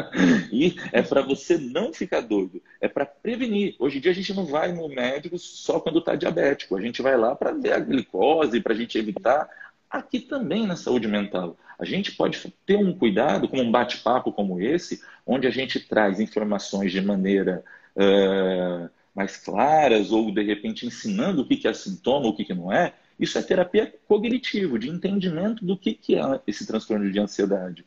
e é para você não ficar doido. É para prevenir. Hoje em dia a gente não vai no médico só quando está diabético. A gente vai lá para ver a glicose, para a gente evitar. Aqui também na saúde mental. A gente pode ter um cuidado com um bate-papo como esse, onde a gente traz informações de maneira uh, mais claras ou de repente ensinando o que é sintoma, o que não é isso é terapia cognitivo, de entendimento do que, é esse transtorno de ansiedade.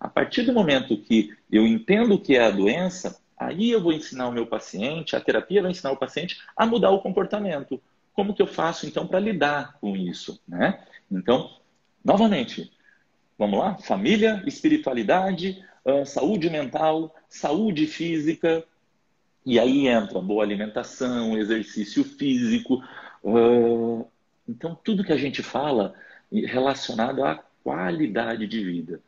A partir do momento que eu entendo o que é a doença, aí eu vou ensinar o meu paciente, a terapia vai ensinar o paciente a mudar o comportamento. Como que eu faço então para lidar com isso, né? Então, novamente, vamos lá? Família, espiritualidade, saúde mental, saúde física, e aí entra boa alimentação, exercício físico, então, tudo que a gente fala relacionado à qualidade de vida.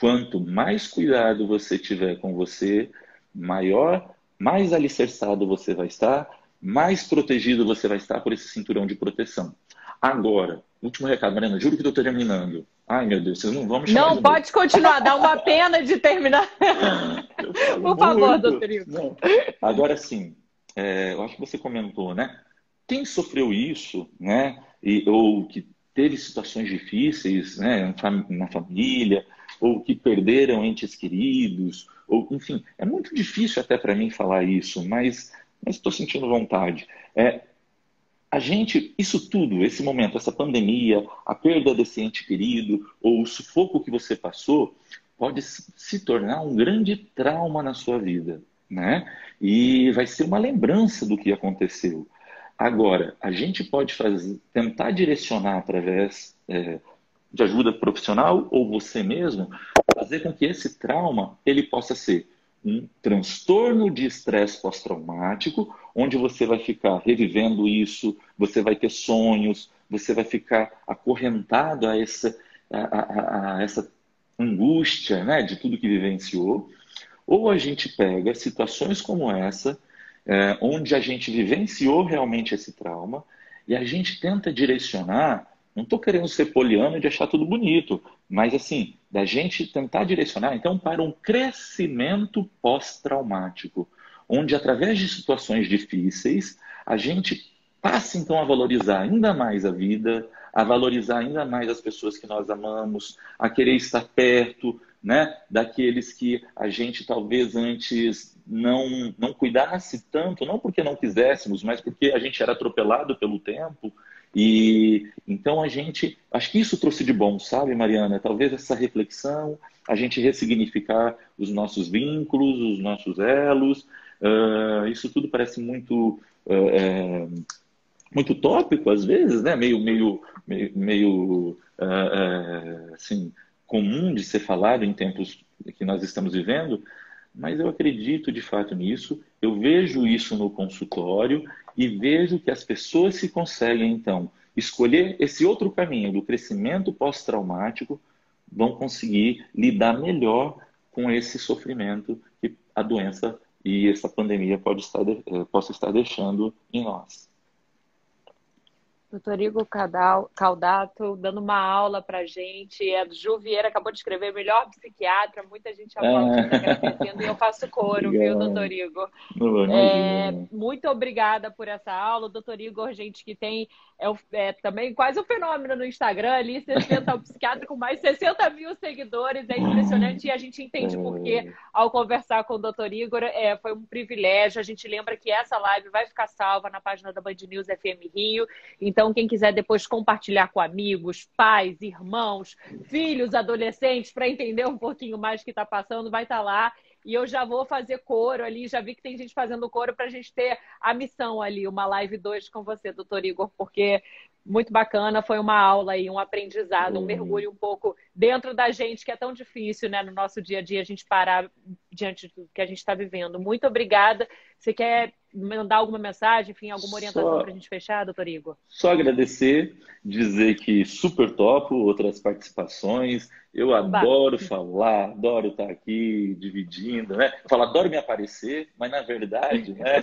Quanto mais cuidado você tiver com você, maior, mais alicerçado você vai estar, mais protegido você vai estar por esse cinturão de proteção. Agora, último recado, Mariana, juro que estou terminando. Ai, meu Deus, vocês não vão me chamar Não, pode continuar, dá uma pena de terminar. Por favor, doutor. Agora sim, é, eu acho que você comentou, né? Quem sofreu isso, né? e, ou que teve situações difíceis né, na família, ou que perderam entes queridos, ou enfim, é muito difícil até para mim falar isso, mas estou sentindo vontade. É, a gente, isso tudo, esse momento, essa pandemia, a perda desse ente querido, ou o sufoco que você passou, pode se tornar um grande trauma na sua vida, né? E vai ser uma lembrança do que aconteceu. Agora, a gente pode fazer, tentar direcionar através é, de ajuda profissional ou você mesmo, fazer com que esse trauma ele possa ser um transtorno de estresse pós-traumático, onde você vai ficar revivendo isso, você vai ter sonhos, você vai ficar acorrentado a essa, a, a, a essa angústia né, de tudo que vivenciou. Ou a gente pega situações como essa é, onde a gente vivenciou realmente esse trauma e a gente tenta direcionar. Não estou querendo ser poliano de achar tudo bonito, mas assim, da gente tentar direcionar então para um crescimento pós-traumático, onde através de situações difíceis a gente passe então a valorizar ainda mais a vida, a valorizar ainda mais as pessoas que nós amamos, a querer estar perto, né, daqueles que a gente talvez antes não não cuidasse tanto, não porque não quiséssemos, mas porque a gente era atropelado pelo tempo. E então a gente, acho que isso trouxe de bom, sabe, Mariana? Talvez essa reflexão, a gente ressignificar os nossos vínculos, os nossos elos, uh, isso tudo parece muito uh, muito tópico às vezes, né? Meio meio meio, meio uh, assim comum de ser falado em tempos que nós estamos vivendo, mas eu acredito de fato nisso. Eu vejo isso no consultório e vejo que as pessoas se conseguem, então, escolher esse outro caminho do crescimento pós-traumático, vão conseguir lidar melhor com esse sofrimento que a doença e essa pandemia pode estar, eh, possa estar deixando em nós. Doutor Igor Caldato dando uma aula para gente. É do Ju Vieira, acabou de escrever melhor psiquiatra. Muita gente aplaudindo, é. agradecendo. E eu faço coro, viu, doutor Igor? É, muito obrigada por essa aula. Doutor Igor, gente que tem é, é, também quase um fenômeno no Instagram ali, 60, o psiquiatra com mais de 60 mil seguidores, é impressionante e a gente entende por que ao conversar com o doutor Igor é, foi um privilégio. A gente lembra que essa live vai ficar salva na página da Band News FM Rio, então quem quiser depois compartilhar com amigos, pais, irmãos, filhos, adolescentes, para entender um pouquinho mais o que está passando, vai estar tá lá e eu já vou fazer coro ali. Já vi que tem gente fazendo coro para a gente ter a missão ali, uma live 2 com você, doutor Igor, porque muito bacana, foi uma aula aí, um aprendizado, um mergulho um pouco dentro da gente, que é tão difícil, né, no nosso dia a dia, a gente parar diante do que a gente está vivendo. Muito obrigada. Você quer mandar alguma mensagem, enfim, alguma orientação para a gente fechar, doutor Igor? Só agradecer, dizer que super topo outras participações. Eu adoro falar, adoro estar aqui dividindo, né? Eu falo, adoro me aparecer, mas na verdade, né?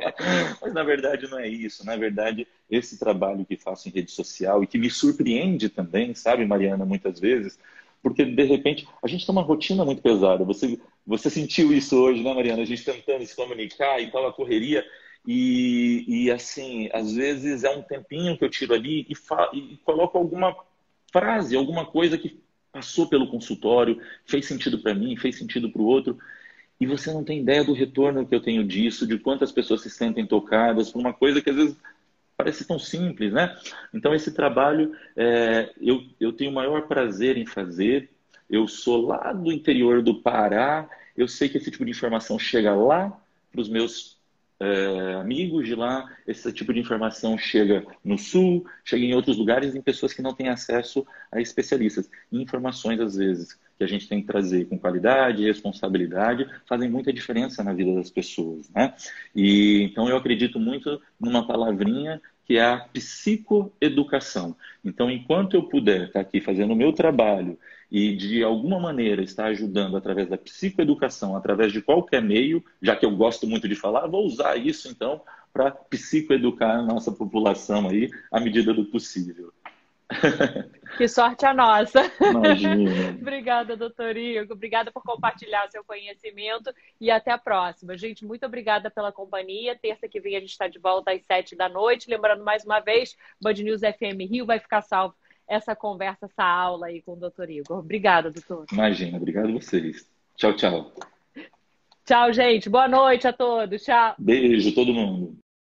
mas na verdade não é isso. Na verdade, esse trabalho que faço em rede social e que me surpreende também, sabe, Mariana, muitas vezes, porque de repente a gente tem uma rotina muito pesada. Você, você sentiu isso hoje, né, Mariana? A gente tentando se comunicar e tal, a correria. E, e assim, às vezes é um tempinho que eu tiro ali e, e coloco alguma frase, alguma coisa que passou pelo consultório, fez sentido para mim, fez sentido para o outro. E você não tem ideia do retorno que eu tenho disso, de quantas pessoas se sentem tocadas por uma coisa que às vezes parece tão simples, né? Então, esse trabalho é, eu, eu tenho o maior prazer em fazer. Eu sou lá do interior do Pará, eu sei que esse tipo de informação chega lá para os meus é, amigos de lá, esse tipo de informação chega no sul, chega em outros lugares, em pessoas que não têm acesso a especialistas. Informações, às vezes, que a gente tem que trazer com qualidade e responsabilidade, fazem muita diferença na vida das pessoas. Né? E, então, eu acredito muito numa palavrinha que é a psicoeducação. Então, enquanto eu puder estar aqui fazendo o meu trabalho e de alguma maneira estar ajudando através da psicoeducação, através de qualquer meio, já que eu gosto muito de falar, vou usar isso então para psicoeducar a nossa população aí à medida do possível. Que sorte a nossa. Imagina. obrigada, doutor Igor. Obrigada por compartilhar seu conhecimento e até a próxima. Gente, muito obrigada pela companhia. Terça que vem a gente está de volta às sete da noite. Lembrando mais uma vez, Band News FM Rio vai ficar salvo essa conversa, essa aula aí com o doutor Igor. Obrigada, doutor. Imagina, obrigado a vocês. Tchau, tchau. Tchau, gente. Boa noite a todos. Tchau. Beijo, todo mundo.